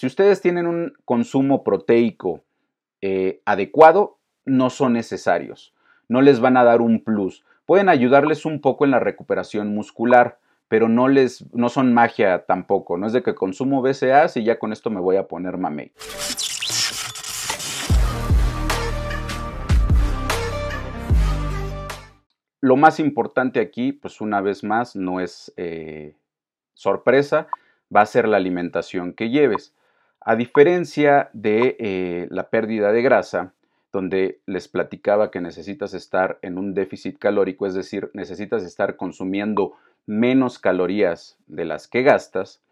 si ustedes tienen un consumo proteico eh, adecuado, no son necesarios, no les van a dar un plus. Pueden ayudarles un poco en la recuperación muscular, pero no les no son magia tampoco, no es de que consumo BCAAs y ya con esto me voy a poner mamey. Lo más importante aquí, pues una vez más, no es eh, sorpresa, va a ser la alimentación que lleves. A diferencia de eh, la pérdida de grasa, donde les platicaba que necesitas estar en un déficit calórico, es decir, necesitas estar consumiendo menos calorías de las que gastas,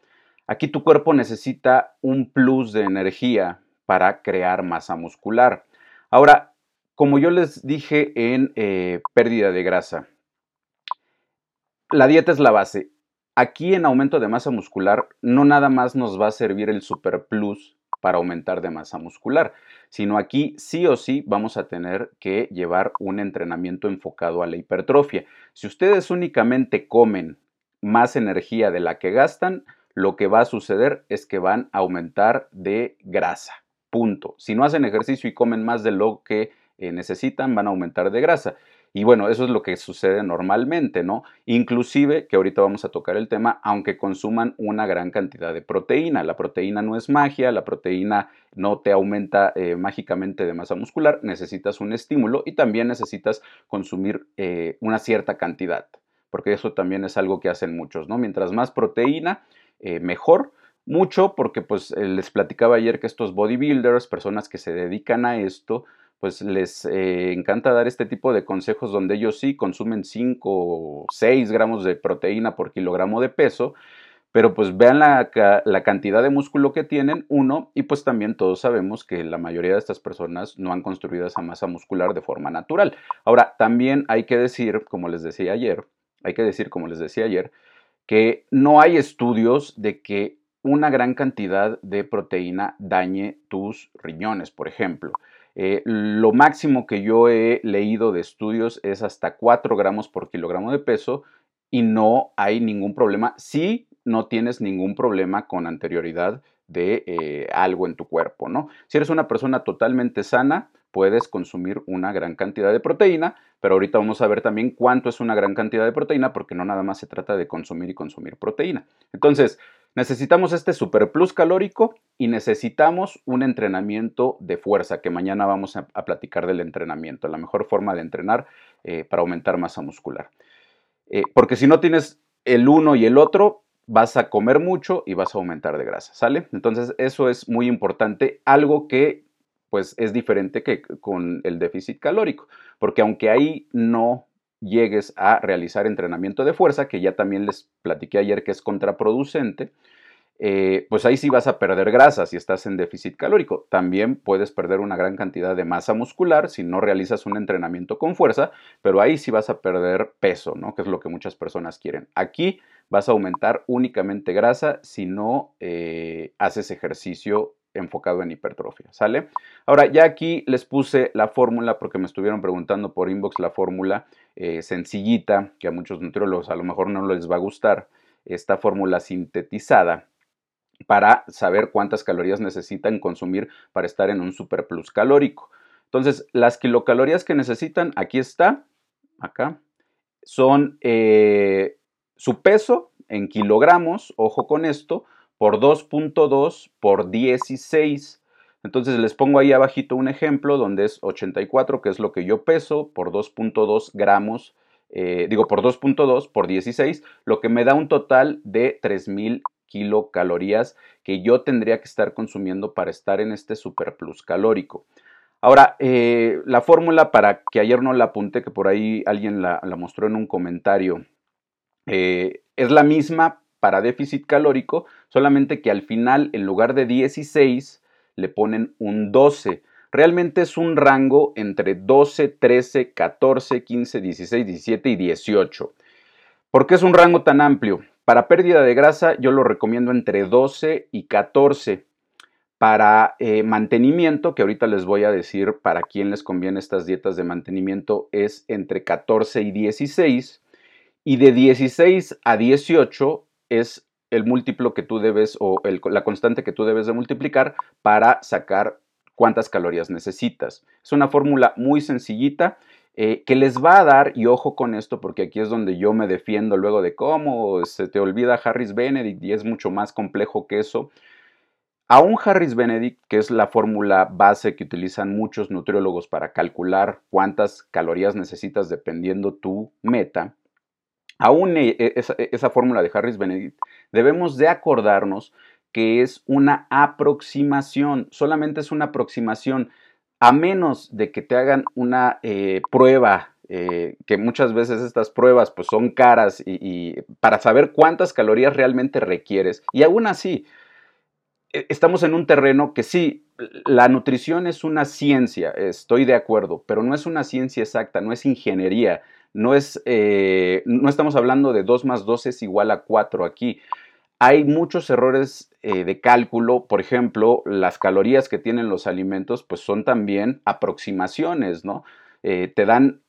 aquí tu cuerpo necesita un plus de energía para crear masa muscular. Ahora, como yo les dije en eh, pérdida de grasa, la dieta es la base. Aquí en aumento de masa muscular no nada más nos va a servir el super plus para aumentar de masa muscular, sino aquí sí o sí vamos a tener que llevar un entrenamiento enfocado a la hipertrofia. Si ustedes únicamente comen más energía de la que gastan, lo que va a suceder es que van a aumentar de grasa. Punto. Si no hacen ejercicio y comen más de lo que eh, necesitan, van a aumentar de grasa. Y bueno, eso es lo que sucede normalmente, ¿no? Inclusive, que ahorita vamos a tocar el tema, aunque consuman una gran cantidad de proteína. La proteína no es magia, la proteína no te aumenta eh, mágicamente de masa muscular, necesitas un estímulo y también necesitas consumir eh, una cierta cantidad, porque eso también es algo que hacen muchos, ¿no? Mientras más proteína, eh, mejor. Mucho porque pues les platicaba ayer que estos bodybuilders, personas que se dedican a esto, pues les eh, encanta dar este tipo de consejos donde ellos sí consumen 5 o 6 gramos de proteína por kilogramo de peso, pero pues vean la, la, cantidad de músculo que tienen, uno, y pues también todos sabemos que la mayoría de estas personas no han construido esa masa muscular de forma natural. Ahora, también hay que decir, como les decía ayer, hay que decir, como les decía ayer, que no hay estudios de que una gran cantidad de proteína dañe tus riñones, por ejemplo. Eh, lo máximo que yo he leído de estudios es hasta 4 gramos por kilogramo de peso y no hay ningún problema si no tienes ningún problema con anterioridad de eh, algo en tu cuerpo, ¿no? Si eres una persona totalmente sana, puedes consumir una gran cantidad de proteína, pero ahorita vamos a ver también cuánto es una gran cantidad de proteína, porque no nada más se trata de consumir y consumir proteína. Entonces, Necesitamos este super plus calórico y necesitamos un entrenamiento de fuerza, que mañana vamos a, platicar del entrenamiento, la mejor forma de entrenar eh, para aumentar masa muscular. Eh, porque si no tienes el uno y el otro, vas a comer mucho y vas a aumentar de grasa, ¿sale? Entonces eso es muy importante, algo que pues es diferente que con el déficit calórico, porque aunque ahí no llegues a realizar entrenamiento de fuerza, que ya también les platiqué ayer que es contraproducente, eh, pues ahí sí vas a perder grasa si estás en déficit calórico. También puedes perder una gran cantidad de masa muscular si no realizas un entrenamiento con fuerza, pero ahí sí vas a perder peso, ¿no? Que es lo que muchas personas quieren. Aquí vas a aumentar únicamente grasa si no eh, haces ejercicio enfocado en hipertrofia, ¿sale? Ahora, ya aquí les puse la fórmula porque me estuvieron preguntando por inbox la fórmula eh, sencillita, que a muchos nutriólogos a lo mejor no les va a gustar, esta fórmula sintetizada para saber cuántas calorías necesitan consumir para estar en un superplus calórico. Entonces, las kilocalorías que necesitan, aquí está, acá, son eh, su peso en kilogramos, ojo con esto, por 2.2 por 16. Entonces les pongo ahí abajito un ejemplo donde es 84, que es lo que yo peso, por 2.2 gramos, eh, digo por 2.2 por 16, lo que me da un total de 3000 kilocalorías que yo tendría que estar consumiendo para estar en este superplus calórico. Ahora, eh, la fórmula para que ayer no la apunté, que por ahí alguien la, mostró en un comentario, eh, es la misma para déficit calórico, solamente que al final, en lugar de 16, le ponen un 12. Realmente es un rango entre 12, 13, 14, 15, 16, 17 y 18. ¿Por qué es un rango tan amplio? Para pérdida de grasa yo lo recomiendo entre 12 y 14. Para eh, mantenimiento, que ahorita les voy a decir para quién les conviene estas dietas de mantenimiento, es entre 14 y 16. Y de 16 a 18 es el múltiplo que tú debes o la constante que tú debes de multiplicar para sacar cuántas calorías necesitas. Es una fórmula muy sencillita eh, que les va a dar, y ojo con esto porque aquí es donde yo me defiendo luego de cómo se te olvida Harris Benedict y es mucho más complejo que eso. A un Harris Benedict, que es la fórmula base que utilizan muchos nutriólogos para calcular cuántas calorías necesitas dependiendo tu meta, aún e, e, esa, esa fórmula de Harris Benedict, debemos de acordarnos que es una aproximación, solamente es una aproximación, a menos de que te hagan una eh, prueba, eh, que muchas veces estas pruebas pues son caras y, para saber cuántas calorías realmente requieres, y aún así, e, estamos en un terreno que sí, la nutrición es una ciencia, estoy de acuerdo, pero no es una ciencia exacta, no es ingeniería, no, es, eh, no estamos hablando de 2 más 2 es igual a 4 aquí. Hay muchos errores eh, de cálculo, por ejemplo, las calorías que tienen los alimentos, pues son también aproximaciones, ¿no? Eh, te dan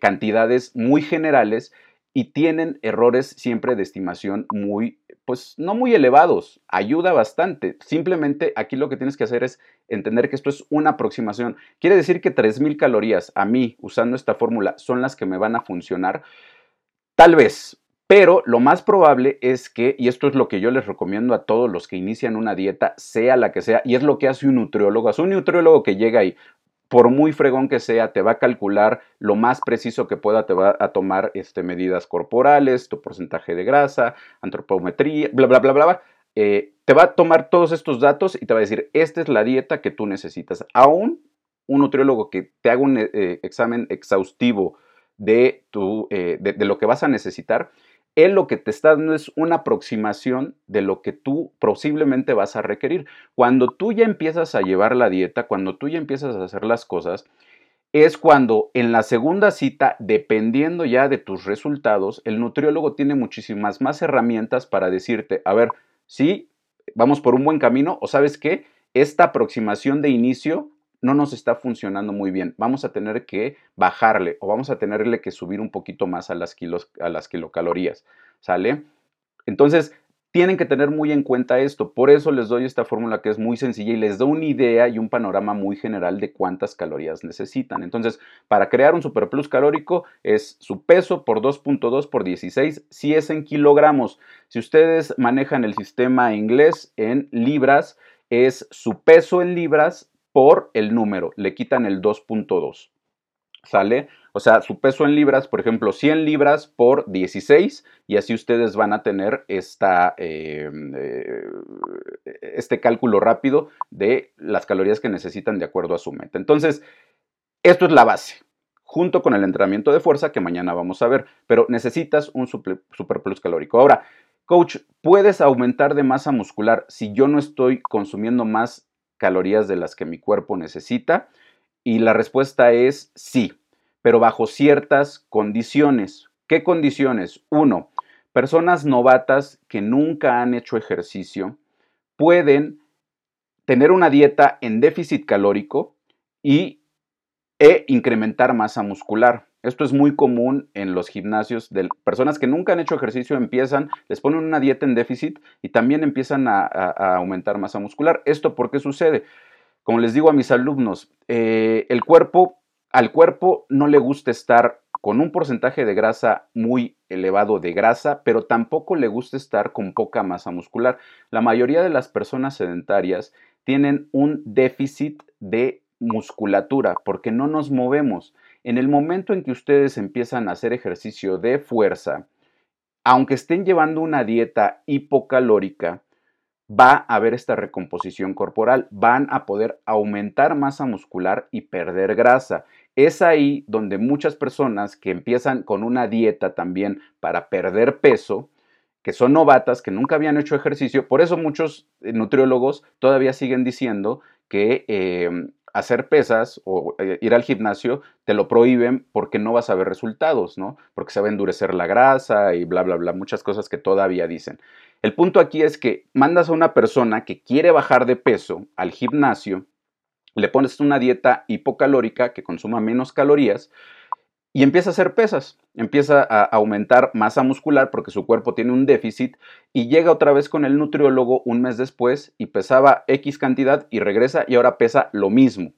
cantidades muy generales y tienen errores siempre de estimación muy, pues no muy elevados, ayuda bastante. Simplemente aquí lo que tienes que hacer es entender que esto es una aproximación. Quiere decir que 3.000 calorías a mí, usando esta fórmula, son las que me van a funcionar. Tal vez, pero lo más probable es que, y esto es lo que yo les recomiendo a todos los que inician una dieta, sea la que sea, y es lo que hace un nutriólogo, es un nutriólogo que llega ahí, por muy fregón que sea, te va a calcular lo más preciso que pueda, te va a tomar este, medidas corporales, tu porcentaje de grasa, antropometría, bla, bla, bla, bla. Eh, te va a tomar todos estos datos y te va a decir, esta es la dieta que tú necesitas. Aún un nutriólogo que te haga un eh, examen exhaustivo de, tu, eh, de lo que vas a necesitar, él lo que te está dando es una aproximación de lo que tú posiblemente vas a requerir. Cuando tú ya empiezas a llevar la dieta, cuando tú ya empiezas a hacer las cosas, es cuando en la segunda cita, dependiendo ya de tus resultados, el nutriólogo tiene muchísimas más herramientas para decirte, a ver, sí, vamos por un buen camino o sabes qué, esta aproximación de inicio no nos está funcionando muy bien. Vamos a tener que bajarle o vamos a tenerle que subir un poquito más a las, kilos, a las kilocalorías. ¿Sale? Entonces, tienen que tener muy en cuenta esto. Por eso les doy esta fórmula que es muy sencilla y les da una idea y un panorama muy general de cuántas calorías necesitan. Entonces, para crear un superplus calórico es su peso por 2.2 por 16 si es en kilogramos. Si ustedes manejan el sistema inglés en libras, es su peso en libras por el número, le quitan el 2.2. ¿Sale? O sea, su peso en libras, por ejemplo, 100 libras por 16 y así ustedes van a tener esta, em, eh, este cálculo rápido de las calorías que necesitan de acuerdo a su meta. Entonces, esto es la base, junto con el entrenamiento de fuerza que mañana vamos a ver, pero necesitas un superplus calórico. Ahora, coach, ¿puedes aumentar de masa muscular si yo no estoy consumiendo más calorías de las que mi cuerpo necesita? Y la respuesta es sí, pero bajo ciertas condiciones. ¿Qué condiciones? Uno, personas novatas que nunca han hecho ejercicio pueden tener una dieta en déficit calórico y e incrementar masa muscular. Esto es muy común en los gimnasios de personas que nunca han hecho ejercicio, empiezan, les ponen una dieta en déficit y también empiezan a, aumentar masa muscular. ¿Esto por qué sucede? Como les digo a mis alumnos, eh, el cuerpo, al cuerpo no le gusta estar con un porcentaje de grasa muy elevado de grasa, pero tampoco le gusta estar con poca masa muscular. La mayoría de las personas sedentarias tienen un déficit de musculatura porque no nos movemos. En el momento en que ustedes empiezan a hacer ejercicio de fuerza, aunque estén llevando una dieta hipocalórica, va a haber esta recomposición corporal, van a poder aumentar masa muscular y perder grasa. Es ahí donde muchas personas que empiezan con una dieta también para perder peso, que son novatas, que nunca habían hecho ejercicio, por eso muchos eh, nutriólogos todavía siguen diciendo que eh, hacer pesas o eh, ir al gimnasio te lo prohíben porque no vas a ver resultados, ¿no? Porque se va a endurecer la grasa y bla, bla, bla, muchas cosas que todavía dicen. El punto aquí es que mandas a una persona que quiere bajar de peso al gimnasio, le pones una dieta hipocalórica que consuma menos calorías y empieza a hacer pesas, empieza a aumentar masa muscular porque su cuerpo tiene un déficit y llega otra vez con el nutriólogo un mes después y pesaba X cantidad y regresa y ahora pesa lo mismo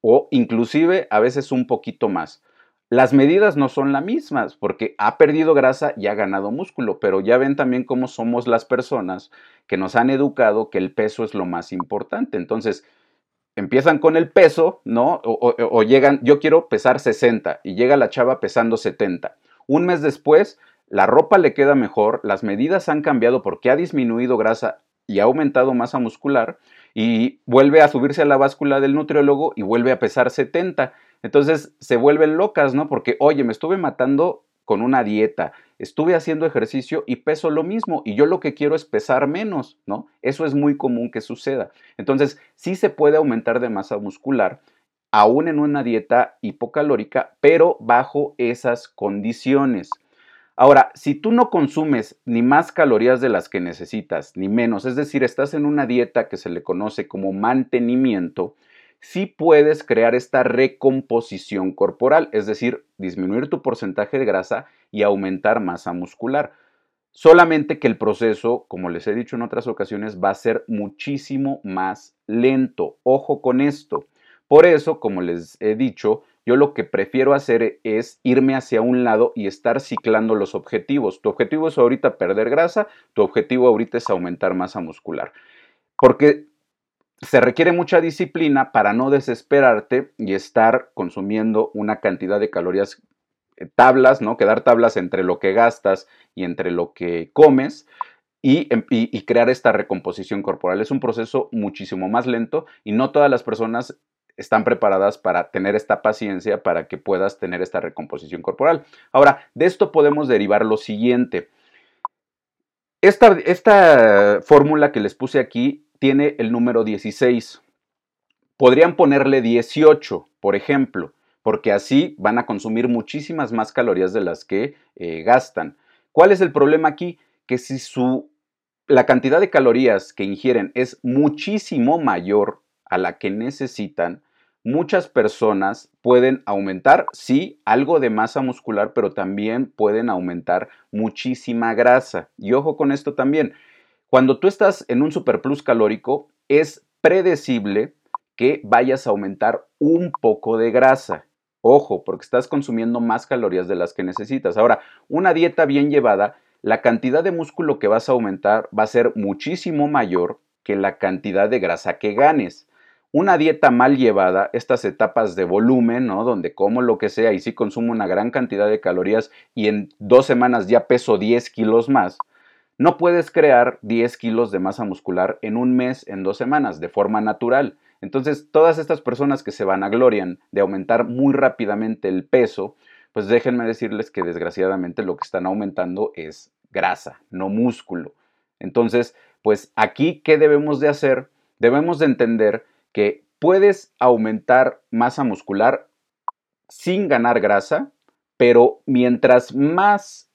o inclusive a veces un poquito más. Las medidas no son las mismas porque ha perdido grasa y ha ganado músculo, pero ya ven también cómo somos las personas que nos han educado que el peso es lo más importante. Entonces, empiezan con el peso, ¿no? O, llegan, yo quiero pesar 60 y llega la chava pesando 70. Un mes después, la ropa le queda mejor, las medidas han cambiado porque ha disminuido grasa y ha aumentado masa muscular y vuelve a subirse a la báscula del nutriólogo y vuelve a pesar 70. Entonces se vuelven locas, ¿no? Porque, oye, me estuve matando con una dieta, estuve haciendo ejercicio y peso lo mismo y yo lo que quiero es pesar menos, ¿no? Eso es muy común que suceda. Entonces, sí se puede aumentar de masa muscular, aún en una dieta hipocalórica, pero bajo esas condiciones. Ahora, si tú no consumes ni más calorías de las que necesitas, ni menos, es decir, estás en una dieta que se le conoce como mantenimiento, sí puedes crear esta recomposición corporal, es decir, disminuir tu porcentaje de grasa y aumentar masa muscular. Solamente que el proceso, como les he dicho en otras ocasiones, va a ser muchísimo más lento. Ojo con esto. Por eso, como les he dicho, yo lo que prefiero hacer es irme hacia un lado y estar ciclando los objetivos. Tu objetivo es ahorita perder grasa, tu objetivo ahorita es aumentar masa muscular. Porque se requiere mucha disciplina para no desesperarte y estar consumiendo una cantidad de calorías eh, tablas, ¿no? Quedar tablas entre lo que gastas y entre lo que comes em, y, crear esta recomposición corporal. Es un proceso muchísimo más lento y no todas las personas están preparadas para tener esta paciencia para que puedas tener esta recomposición corporal. Ahora, de esto podemos derivar lo siguiente. Esta, esta fórmula que les puse aquí tiene el número 16. Podrían ponerle 18, por ejemplo, porque así van a consumir muchísimas más calorías de las que eh, gastan. ¿Cuál es el problema aquí? Que si su, la cantidad de calorías que ingieren es muchísimo mayor a la que necesitan, muchas personas pueden aumentar, sí, algo de masa muscular, pero también pueden aumentar muchísima grasa. Y ojo con esto también, cuando tú estás en un superplus calórico, es predecible que vayas a aumentar un poco de grasa. Ojo, porque estás consumiendo más calorías de las que necesitas. Ahora, una dieta bien llevada, la cantidad de músculo que vas a aumentar va a ser muchísimo mayor que la cantidad de grasa que ganes. Una dieta mal llevada, estas etapas de volumen. Donde como lo que sea y sí consumo una gran cantidad de calorías y en dos semanas ya peso 10 kilos más, no puedes crear 10 kilos de masa muscular en un mes, en dos semanas, de forma natural. Entonces, todas estas personas que se vanaglorian de aumentar muy rápidamente el peso, pues déjenme decirles que desgraciadamente lo que están aumentando es grasa, no músculo. Entonces, pues aquí, ¿qué debemos de hacer? Debemos de entender que puedes aumentar masa muscular sin ganar grasa, pero mientras más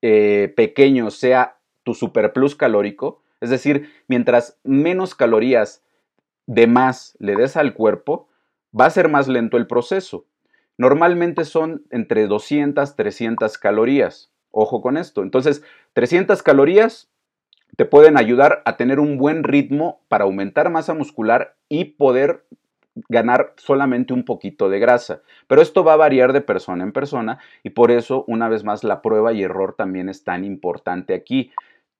eh, pequeño sea tu superplus calórico, es decir, mientras menos calorías de más le des al cuerpo, va a ser más lento el proceso. Normalmente son entre 200, 300 calorías. Ojo con esto. Entonces, 300 calorías te pueden ayudar a tener un buen ritmo para aumentar masa muscular y poder ganar solamente un poquito de grasa. Pero esto va a variar de persona en persona y por eso, una vez más, la prueba y error también es tan importante aquí.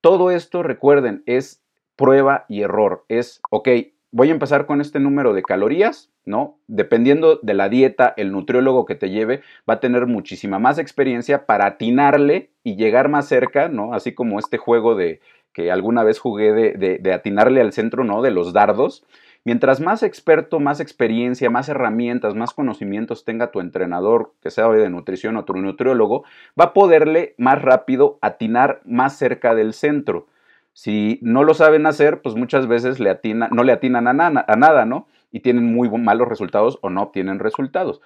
Todo esto, recuerden, es prueba y error. Es, ok, voy a empezar con este número de calorías, ¿no? Dependiendo de la dieta, el nutriólogo que te lleve va a tener muchísima más experiencia para atinarle y llegar más cerca, ¿no? Así como este juego de que alguna vez jugué de, de atinarle al centro, ¿no? De los dardos. Mientras más experto, más experiencia, más herramientas, más conocimientos tenga tu entrenador, que sea de nutrición o tu nutriólogo, va a poderle más rápido atinar más cerca del centro. Si no lo saben hacer, pues muchas veces no le atinan a, a nada, ¿no? Y tienen muy malos resultados o no obtienen resultados.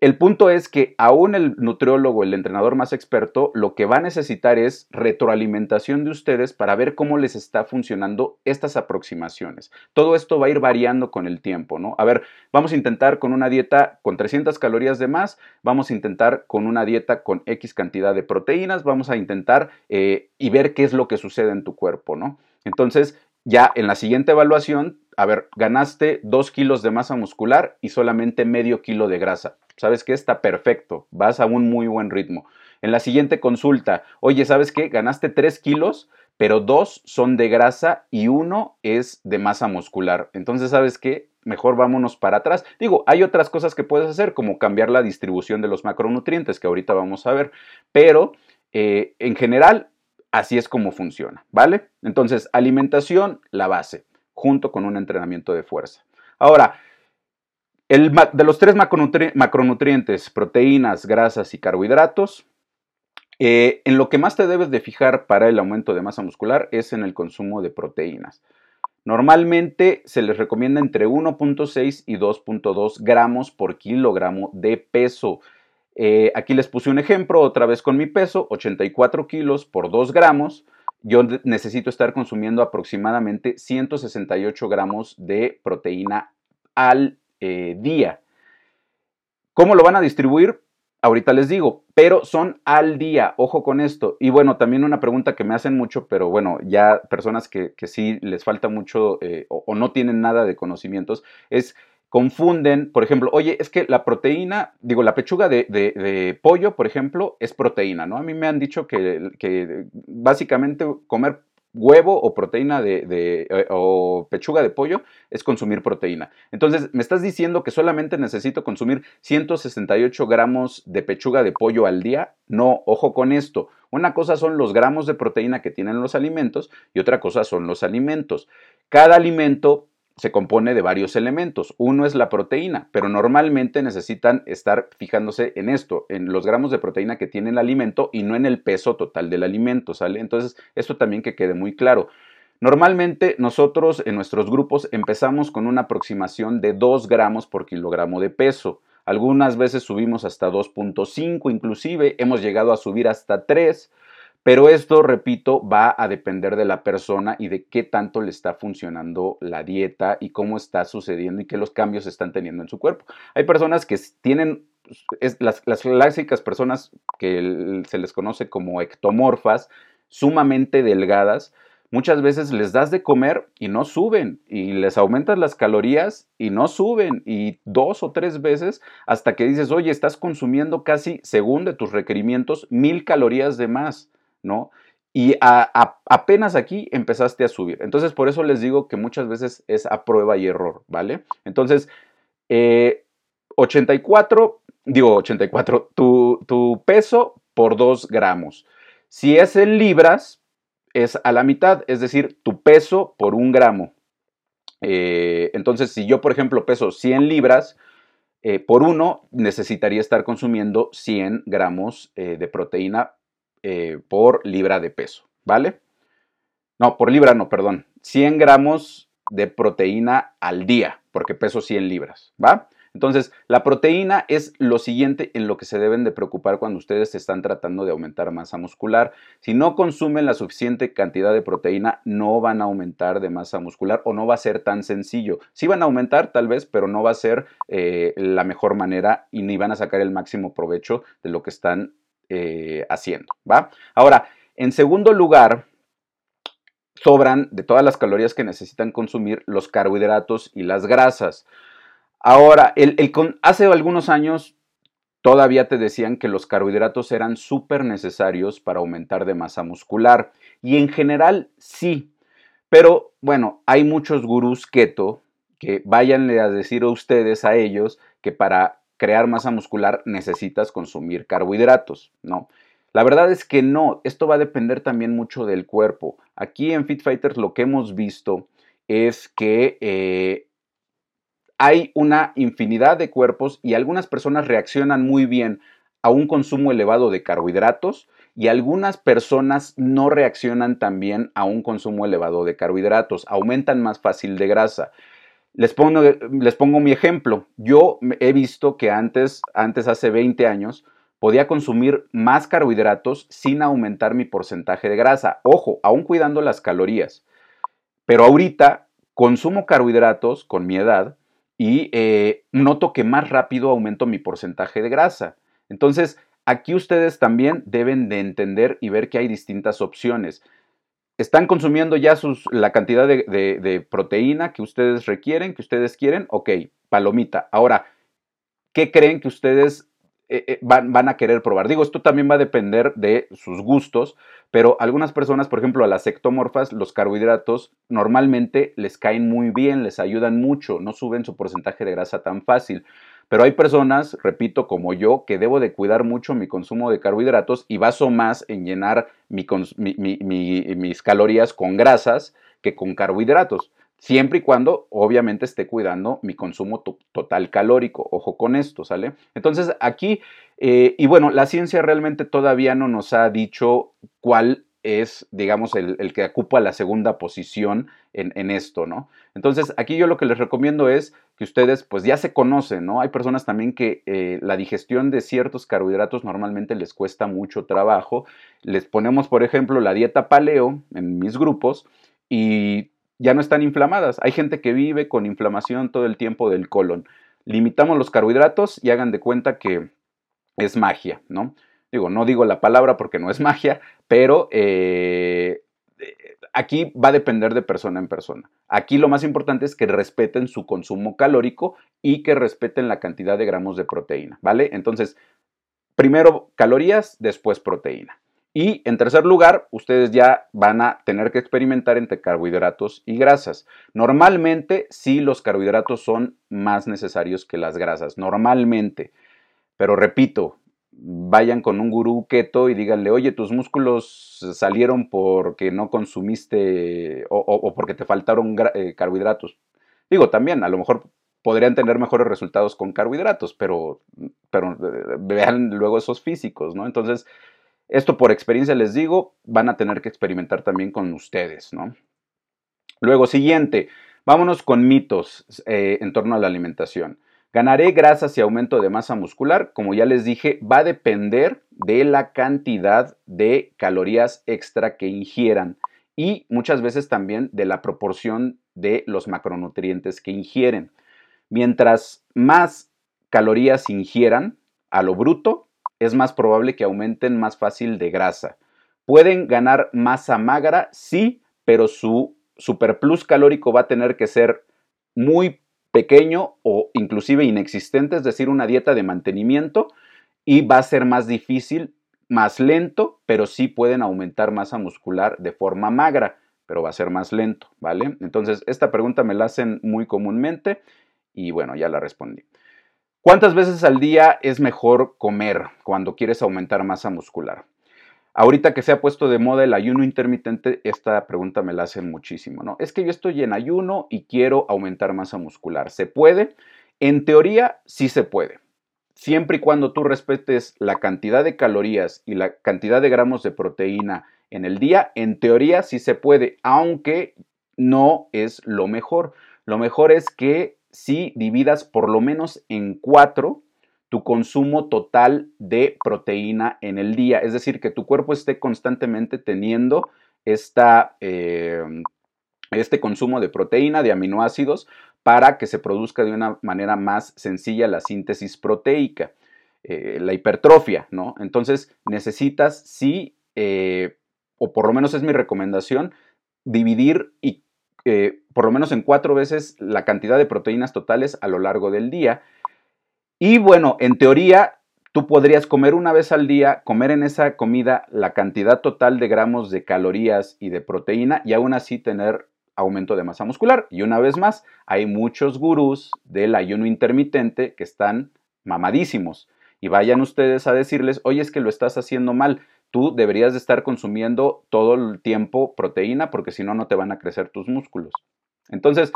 El punto es que aún el nutriólogo, el entrenador más experto, lo que va a necesitar es retroalimentación de ustedes para ver cómo les está funcionando estas aproximaciones. Todo esto va a ir variando con el tiempo, ¿no? A ver, vamos a intentar con una dieta con 300 calorías de más, vamos a intentar con una dieta con X cantidad de proteínas, vamos a intentar eh, y ver qué es lo que sucede en tu cuerpo, ¿no? Entonces, ya en la siguiente evaluación, a ver, ganaste 2 kilos de masa muscular y solamente medio kilo de grasa ¿sabes qué? Está perfecto, vas a un muy buen ritmo. En la siguiente consulta, oye, ¿sabes qué? Ganaste 3 kilos, pero dos son de grasa y uno es de masa muscular. Entonces, ¿sabes qué? Mejor vámonos para atrás. Digo, hay otras cosas que puedes hacer, como cambiar la distribución de los macronutrientes, que ahorita vamos a ver, pero eh, en general, así es como funciona, ¿vale? Entonces, alimentación, la base, junto con un entrenamiento de fuerza. Ahora, de los tres macronutrientes, proteínas, grasas y carbohidratos, eh, en lo que más te debes de fijar para el aumento de masa muscular es en el consumo de proteínas. Normalmente se les recomienda entre 1.6 y 2.2 gramos por kilogramo de peso. Eh, aquí les puse un ejemplo, otra vez con mi peso, 84 kilos por 2 gramos. Yo necesito estar consumiendo aproximadamente 168 gramos de proteína al eh, día. ¿Cómo lo van a distribuir? Ahorita les digo, pero son al día, ojo con esto. Y bueno, también una pregunta que me hacen mucho, pero bueno, ya personas que, sí les falta mucho eh, o, no tienen nada de conocimientos, es confunden, por ejemplo, oye, es que la proteína, digo, la pechuga de, pollo, por ejemplo, es proteína, ¿no? A mí me han dicho que, que básicamente comer huevo o proteína de, eh, o pechuga de pollo es consumir proteína. Entonces, me estás diciendo que solamente necesito consumir 168 gramos de pechuga de pollo al día. No, ojo con esto. Una cosa son los gramos de proteína que tienen los alimentos y otra cosa son los alimentos. Cada alimento se compone de varios elementos. Uno es la proteína, pero normalmente necesitan estar fijándose en esto, en los gramos de proteína que tiene el alimento y no en el peso total del alimento, ¿sale? Entonces, esto también que quede muy claro. Normalmente nosotros en nuestros grupos empezamos con una aproximación de 2 gramos por kilogramo de peso. Algunas veces subimos hasta 2.5, inclusive hemos llegado a subir hasta 3. Pero esto, repito, va a depender de la persona y de qué tanto le está funcionando la dieta y cómo está sucediendo y qué los cambios están teniendo en su cuerpo. Hay personas que tienen las, clásicas personas que se les conoce como ectomorfas, sumamente delgadas, muchas veces les das de comer y no suben y les aumentas las calorías y no suben y dos o tres veces hasta que dices, oye, estás consumiendo casi, según de tus requerimientos, mil calorías de más. Y apenas aquí empezaste a subir. Entonces, por eso les digo que muchas veces es a prueba y error, ¿vale? Entonces, 84, eh, digo 84, tu, tu peso por 2 gramos. Si es en libras, es a la mitad, es decir, tu peso por un gramo. Eh, entonces, si yo, por ejemplo, peso 100 libras, eh, por uno necesitaría estar consumiendo 100 gramos de proteína eh, por libra de peso, ¿vale? No, por libra no, perdón. 100 gramos de proteína al día, porque peso 100 libras, ¿va? Entonces, la proteína es lo siguiente en lo que se deben de preocupar cuando ustedes están tratando de aumentar masa muscular. Si no consumen la suficiente cantidad de proteína, no van a aumentar de masa muscular o no va a ser tan sencillo. Sí van a aumentar tal vez, pero no va a ser eh, la mejor manera y ni van a sacar el máximo provecho de lo que están eh, haciendo, ¿va? Ahora, en segundo lugar, sobran de todas las calorías que necesitan consumir los carbohidratos y las grasas. Ahora, el, hace algunos años todavía te decían que los carbohidratos eran súper necesarios para aumentar de masa muscular. Y en general sí. Pero bueno, hay muchos gurús keto que váyanle a decir a ustedes, a ellos, que para crear masa muscular necesitas consumir carbohidratos, ¿no? La verdad es que no, esto va a depender también mucho del cuerpo. Aquí en Fit Fighters lo que hemos visto es que eh, hay una infinidad de cuerpos y algunas personas reaccionan muy bien a un consumo elevado de carbohidratos y algunas personas no reaccionan tan bien a un consumo elevado de carbohidratos, aumentan más fácil de grasa. Les pongo, les pongo mi ejemplo. Yo he visto que antes, antes hace 20 años, podía consumir más carbohidratos sin aumentar mi porcentaje de grasa. Ojo, aún cuidando las calorías. Pero ahorita consumo carbohidratos con mi edad y eh, noto que más rápido aumento mi porcentaje de grasa. Entonces, aquí ustedes también deben de entender y ver que hay distintas opciones. ¿Están consumiendo ya la cantidad de, proteína que ustedes requieren, que ustedes quieren? Ok, palomita. Ahora, ¿qué creen que ustedes eh, eh, van, van, a querer probar? Digo, esto también va a depender de sus gustos, pero algunas personas, por ejemplo, a las ectomorfas, los carbohidratos normalmente les caen muy bien, les ayudan mucho, no suben su porcentaje de grasa tan fácil. Pero hay personas, repito, como yo, que debo de cuidar mucho mi consumo de carbohidratos y baso más en llenar mis calorías con grasas que con carbohidratos. Siempre y cuando, obviamente, esté cuidando mi consumo total calórico. Ojo con esto, ¿sale? Entonces, aquí, eh, y bueno, la ciencia realmente todavía no nos ha dicho cuál es, digamos, el, que ocupa la segunda posición en, esto, ¿no? Entonces, aquí yo lo que les recomiendo es que ustedes, pues ya se conocen, ¿no? Hay personas también que eh, la digestión de ciertos carbohidratos normalmente les cuesta mucho trabajo. Les ponemos, por ejemplo, la dieta paleo en mis grupos y ya no están inflamadas. Hay gente que vive con inflamación todo el tiempo del colon. Limitamos los carbohidratos y hagan de cuenta que es magia, ¿no? Digo, no digo la palabra porque no es magia, pero eh, aquí va a depender de persona en persona. Aquí lo más importante es que respeten su consumo calórico y que respeten la cantidad de gramos de proteína, ¿vale? Entonces, primero calorías, después proteína. Y en tercer lugar, ustedes ya van a tener que experimentar entre carbohidratos y grasas. Normalmente, sí, los carbohidratos son más necesarios que las grasas, normalmente. Pero repito, vayan con un gurú keto y díganle, oye, tus músculos salieron porque no consumiste o, porque te faltaron eh, carbohidratos. Digo, también, a lo mejor podrían tener mejores resultados con carbohidratos, pero, pero eh, vean luego esos físicos, ¿no? Entonces, esto por experiencia les digo, van a tener que experimentar también con ustedes, ¿no? Luego, siguiente, vámonos con mitos eh, en torno a la alimentación. Ganaré grasas y aumento de masa muscular, como ya les dije, va a depender de la cantidad de calorías extra que ingieran y muchas veces también de la proporción de los macronutrientes que ingieren. Mientras más calorías ingieran a lo bruto, es más probable que aumenten más fácil de grasa. Pueden ganar masa magra, sí, pero su superplus calórico va a tener que ser muy pequeño o inclusive inexistente, es decir, una dieta de mantenimiento y va a ser más difícil, más lento, pero sí pueden aumentar masa muscular de forma magra, pero va a ser más lento, ¿vale? Entonces, esta pregunta me la hacen muy comúnmente y bueno, ya la respondí. ¿Cuántas veces al día es mejor comer cuando quieres aumentar masa muscular? Ahorita que se ha puesto de moda el ayuno intermitente, esta pregunta me la hacen muchísimo, ¿no? Es que yo estoy en ayuno y quiero aumentar masa muscular. ¿Se puede? En teoría, sí se puede. Siempre y cuando tú respetes la cantidad de calorías y la cantidad de gramos de proteína en el día, en teoría sí se puede, aunque no es lo mejor. Lo mejor es que si dividas por lo menos en cuatro tu consumo total de proteína en el día. Es decir, que tu cuerpo esté constantemente teniendo esta, eh, este consumo de proteína, de aminoácidos, para que se produzca de una manera más sencilla la síntesis proteica, eh, la hipertrofia, ¿no? Entonces necesitas, sí, eh, o por lo menos es mi recomendación, dividir y por lo menos en cuatro veces la cantidad de proteínas totales a lo largo del día y bueno, en teoría, tú podrías comer una vez al día, comer en esa comida la cantidad total de gramos de calorías y de proteína y aún así tener aumento de masa muscular. Y una vez más, hay muchos gurús del ayuno intermitente que están mamadísimos. Y vayan ustedes a decirles, oye, es que lo estás haciendo mal. Tú deberías de estar consumiendo todo el tiempo proteína porque si no, no te van a crecer tus músculos. Entonces,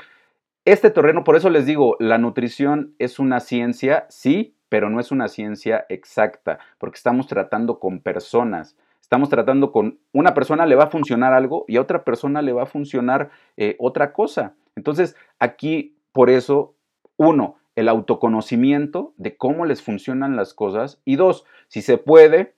este terreno, por eso les digo, la nutrición es una ciencia, sí, pero no es una ciencia exacta, porque estamos tratando con personas. Estamos tratando con una persona le va a funcionar algo y a otra persona le va a funcionar eh, otra cosa. Entonces, aquí por eso, uno, el autoconocimiento de cómo les funcionan las cosas y dos, si se puede,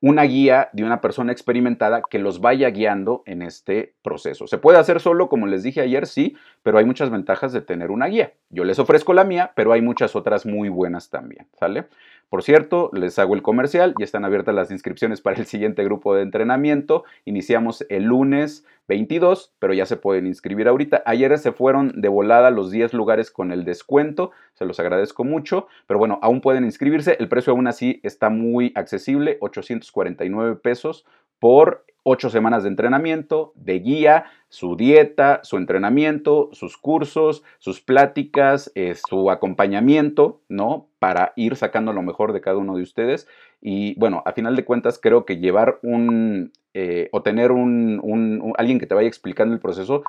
una guía de una persona experimentada que los vaya guiando en este proceso. Se puede hacer solo, como les dije ayer, sí, pero hay muchas ventajas de tener una guía. Yo les ofrezco la mía, pero hay muchas otras muy buenas también, ¿sale? Por cierto, les hago el comercial, ya están abiertas las inscripciones para el siguiente grupo de entrenamiento. Iniciamos el lunes 22, pero ya se pueden inscribir ahorita. Ayer se fueron de volada los 10 lugares con el descuento, se los agradezco mucho, pero bueno, aún pueden inscribirse. El precio aún así está muy accesible, 849 pesos por ocho semanas de entrenamiento, de guía, su dieta, su entrenamiento, sus cursos, sus pláticas, eh, su acompañamiento, ¿no? Para ir sacando lo mejor de cada uno de ustedes. Y bueno, a final de cuentas creo que llevar un, eh, o tener un, alguien que te vaya explicando el proceso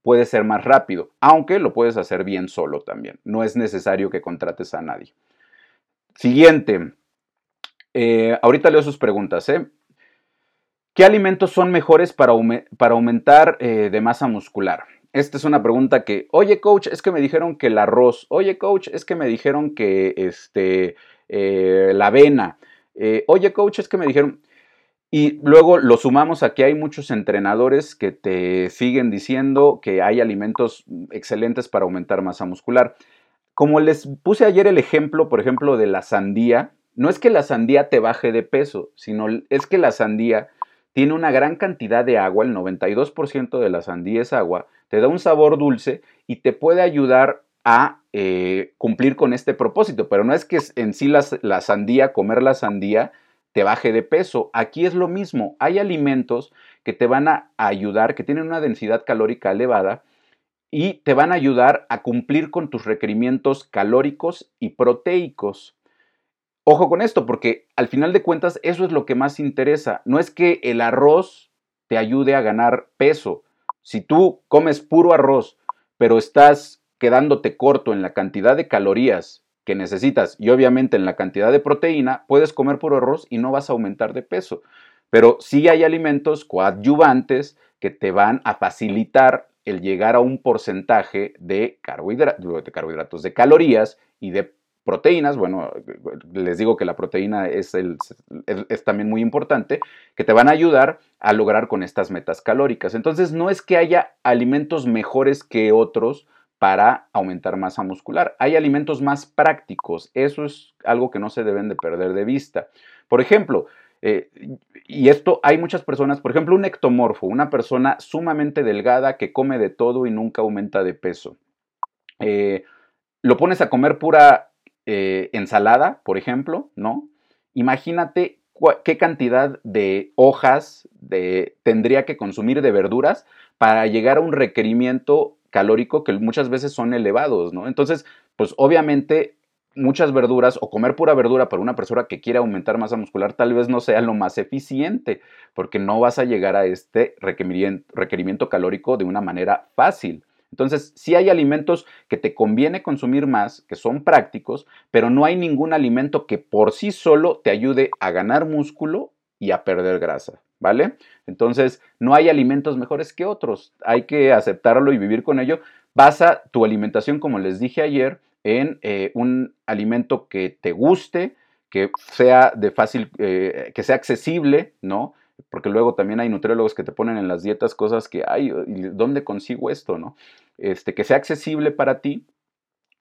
puede ser más rápido, aunque lo puedes hacer bien solo también. No es necesario que contrates a nadie. Siguiente. Eh, ahorita leo sus preguntas, ¿eh? ¿Qué alimentos son mejores para, para aumentar eh, de masa muscular? Esta es una pregunta que, oye coach, es que me dijeron que el arroz, oye coach, es que me dijeron que este, eh, la avena, eh, oye coach, es que me dijeron... Y luego lo sumamos a que hay muchos entrenadores que te siguen diciendo que hay alimentos excelentes para aumentar masa muscular. Como les puse ayer el ejemplo, por ejemplo, de la sandía, no es que la sandía te baje de peso, sino es que la sandía tiene una gran cantidad de agua, el 92% de la sandía es agua, te da un sabor dulce y te puede ayudar a eh, cumplir con este propósito, pero no es que en sí la, la sandía, comer la sandía, te baje de peso. Aquí es lo mismo, hay alimentos que te van a ayudar, que tienen una densidad calórica elevada y te van a ayudar a cumplir con tus requerimientos calóricos y proteicos. Ojo con esto, porque al final de cuentas eso es lo que más interesa. No es que el arroz te ayude a ganar peso. Si tú comes puro arroz, pero estás quedándote corto en la cantidad de calorías que necesitas y obviamente en la cantidad de proteína, puedes comer puro arroz y no vas a aumentar de peso. Pero sí hay alimentos coadyuvantes que te van a facilitar el llegar a un porcentaje de, carbohidratos, de, carbohidratos, de calorías y de proteínas, bueno, les digo que la proteína es, es, también muy importante, que te van a ayudar a lograr con estas metas calóricas. Entonces, no es que haya alimentos mejores que otros para aumentar masa muscular. Hay alimentos más prácticos. Eso es algo que no se deben de perder de vista. Por ejemplo, eh, y esto hay muchas personas, por ejemplo, un ectomorfo, una persona sumamente delgada que come de todo y nunca aumenta de peso. Eh, lo pones a comer pura eh, ensalada, por ejemplo, ¿no? Imagínate qué cantidad de hojas de, tendría que consumir de verduras para llegar a un requerimiento calórico que muchas veces son elevados, ¿no? Entonces, pues obviamente muchas verduras o comer pura verdura para una persona que quiere aumentar masa muscular tal vez no sea lo más eficiente, porque no vas a llegar a este requerimiento calórico de una manera fácil. Entonces, sí hay alimentos que te conviene consumir más, que son prácticos, pero no hay ningún alimento que por sí solo te ayude a ganar músculo y a perder grasa, ¿vale? Entonces, no hay alimentos mejores que otros. Hay que aceptarlo y vivir con ello. Basa tu alimentación, como les dije ayer, en eh, un alimento que te guste, que sea de fácil, eh, que sea accesible, ¿no? porque luego también hay nutriólogos que te ponen en las dietas cosas que, ay, ¿dónde consigo esto, no? Este, que sea accesible para ti.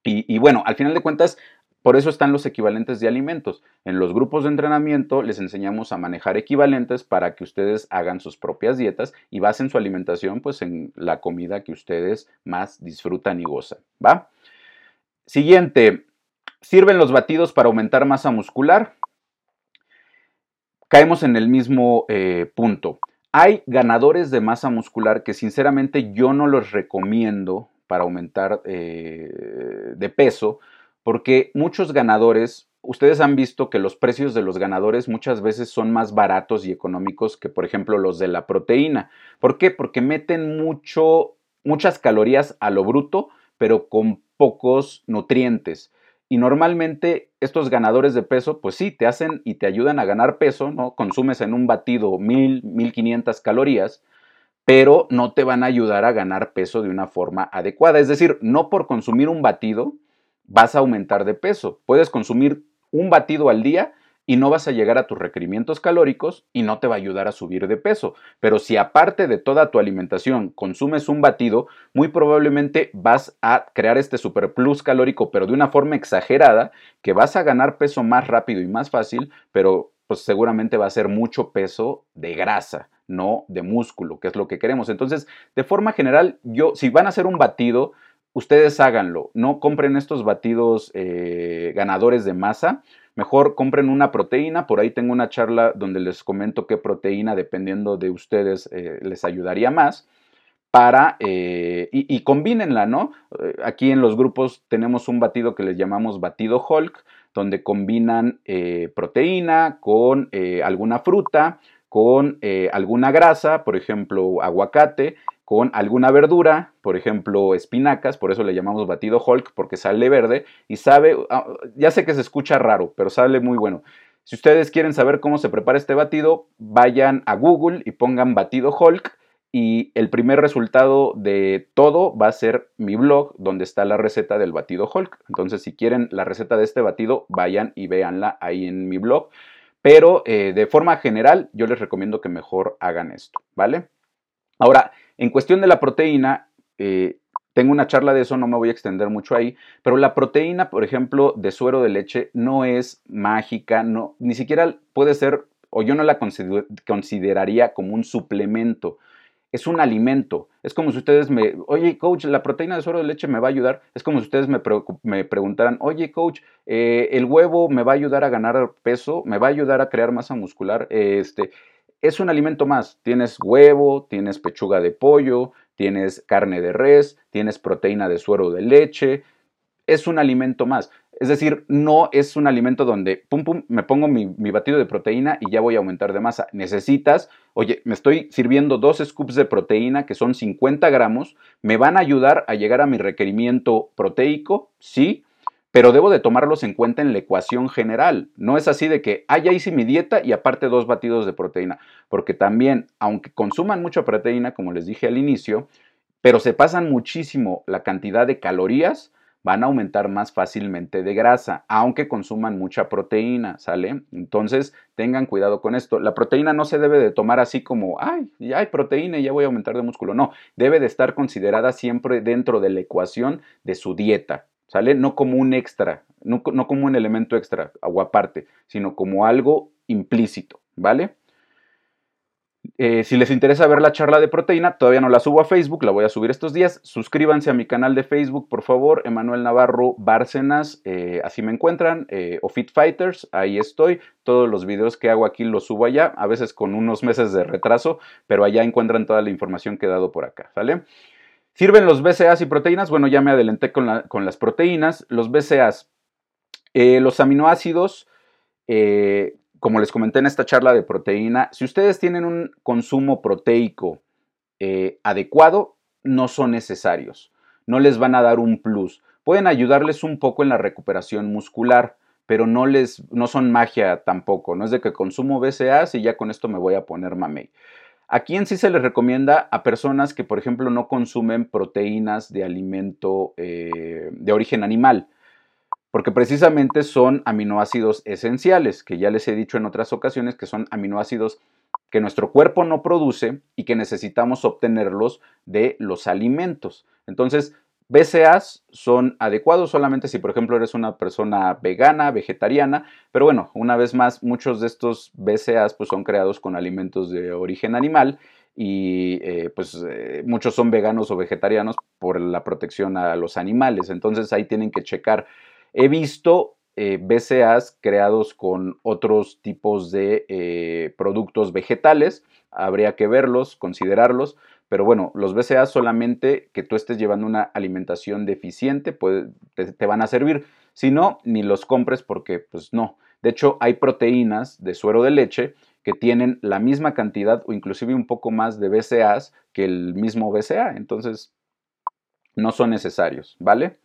Y, bueno, al final de cuentas, por eso están los equivalentes de alimentos. En los grupos de entrenamiento les enseñamos a manejar equivalentes para que ustedes hagan sus propias dietas y basen su alimentación pues en la comida que ustedes más disfrutan y gozan, ¿va? Siguiente, ¿sirven los batidos para aumentar masa muscular? caemos en el mismo eh, punto. Hay ganadores de masa muscular que sinceramente yo no los recomiendo para aumentar eh, de peso, porque muchos ganadores, ustedes han visto que los precios de los ganadores muchas veces son más baratos y económicos que, por ejemplo, los de la proteína. ¿Por qué? Porque meten mucho, muchas calorías a lo bruto, pero con pocos nutrientes. Y normalmente estos ganadores de peso, pues sí, te hacen y te ayudan a ganar peso, ¿no? Consumes en un batido 1000, 1500 calorías, pero no te van a ayudar a ganar peso de una forma adecuada. Es decir, no por consumir un batido vas a aumentar de peso. Puedes consumir un batido al día y no vas a llegar a tus requerimientos calóricos y no te va a ayudar a subir de peso. Pero si aparte de toda tu alimentación consumes un batido, muy probablemente vas a crear este superplus calórico, pero de una forma exagerada, que vas a ganar peso más rápido y más fácil, pero pues seguramente va a ser mucho peso de grasa, no de músculo, que es lo que queremos. Entonces, de forma general, yo, si van a hacer un batido, ustedes háganlo. No compren estos batidos eh, ganadores de masa Mejor compren una proteína, por ahí tengo una charla donde les comento qué proteína, dependiendo de ustedes, eh, les ayudaría más para, eh, y, y, combínenla, ¿no? Eh, aquí en los grupos tenemos un batido que les llamamos batido Hulk, donde combinan proteína con alguna fruta, con alguna grasa, por ejemplo, aguacate, con alguna verdura, por ejemplo, espinacas, por eso le llamamos batido Hulk, porque sale verde y sabe, ah, ya sé que se escucha raro, pero sale muy bueno. Si ustedes quieren saber cómo se prepara este batido, vayan a Google y pongan batido Hulk y el primer resultado de todo va a ser mi blog donde está la receta del batido Hulk. Entonces, si quieren la receta de este batido, vayan y véanla ahí en mi blog. Pero eh, de forma general, yo les recomiendo que mejor hagan esto, ¿vale? Ahora, en cuestión de la proteína, eh, tengo una charla de eso, no me voy a extender mucho ahí, pero la proteína, por ejemplo, de suero de leche no es mágica, no, ni siquiera puede ser, o yo no la consideraría como un suplemento, es un alimento. Es como si ustedes me, oye, coach, la proteína de suero de leche me va a ayudar. Es como si ustedes me, me preguntaran, oye, coach, eh, el huevo me va a ayudar a ganar peso, me va a ayudar a crear masa muscular. Este, es un alimento más. Tienes huevo, tienes pechuga de pollo, tienes carne de res, tienes proteína de suero de leche. Es un alimento más. Es decir, no es un alimento donde, pum, pum, me pongo mi, batido de proteína y ya voy a aumentar de masa. Necesitas, oye, me estoy sirviendo dos scoops de proteína que son 50 gramos, me van a ayudar a llegar a mi requerimiento proteico, sí, pero debo de tomarlos en cuenta en la ecuación general. No es así de que, ah, ya hice mi dieta y aparte dos batidos de proteína, porque también, aunque consuman mucha proteína, como les dije al inicio, pero se pasan muchísimo la cantidad de calorías, van a aumentar más fácilmente de grasa, aunque consuman mucha proteína, ¿sale? Entonces, tengan cuidado con esto. La proteína no se debe de tomar así como, ay, ya hay proteína y ya voy a aumentar de músculo. No, debe de estar considerada siempre dentro de la ecuación de su dieta. ¿Sale? No como un extra, no, como un elemento extra o aparte, sino como algo implícito, ¿vale? Eh, si les interesa ver la charla de proteína, todavía no la subo a Facebook, la voy a subir estos días. Suscríbanse a mi canal de Facebook, por favor, Emanuel Navarro Bárcenas, eh, así me encuentran, eh, o Fit Fighters, ahí estoy. Todos los videos que hago aquí los subo allá, a veces con unos meses de retraso, pero allá encuentran toda la información que he dado por acá, ¿sale? ¿Sirven los BCAAs y proteínas? Bueno, ya me adelanté con, las proteínas. Los BCAAs, eh, los aminoácidos, eh, como les comenté en esta charla de proteína, si ustedes tienen un consumo proteico eh, adecuado, no son necesarios. No les van a dar un plus. Pueden ayudarles un poco en la recuperación muscular, pero no, les, no son magia tampoco. No es de que consumo BCAAs y ya con esto me voy a poner mamey. ¿A quién sí se les recomienda? A personas que, por ejemplo, no consumen proteínas de alimento eh, de origen animal, porque precisamente son aminoácidos esenciales, que ya les he dicho en otras ocasiones que son aminoácidos que nuestro cuerpo no produce y que necesitamos obtenerlos de los alimentos. Entonces, BCAs son adecuados solamente si, por ejemplo, eres una persona vegana, vegetariana, pero bueno, una vez más, muchos de estos BCAs pues, son creados con alimentos de origen animal y eh, pues eh, muchos son veganos o vegetarianos por la protección a los animales, entonces ahí tienen que checar. He visto eh, BCAs creados con otros tipos de productos vegetales, habría que verlos, considerarlos, pero bueno, los BCA solamente que tú estés llevando una alimentación deficiente te, van a servir. Si no, ni los compres porque pues no. De hecho, hay proteínas de suero de leche que tienen la misma cantidad o inclusive un poco más de BCAs que el mismo BCA. Entonces, no son necesarios, ¿vale?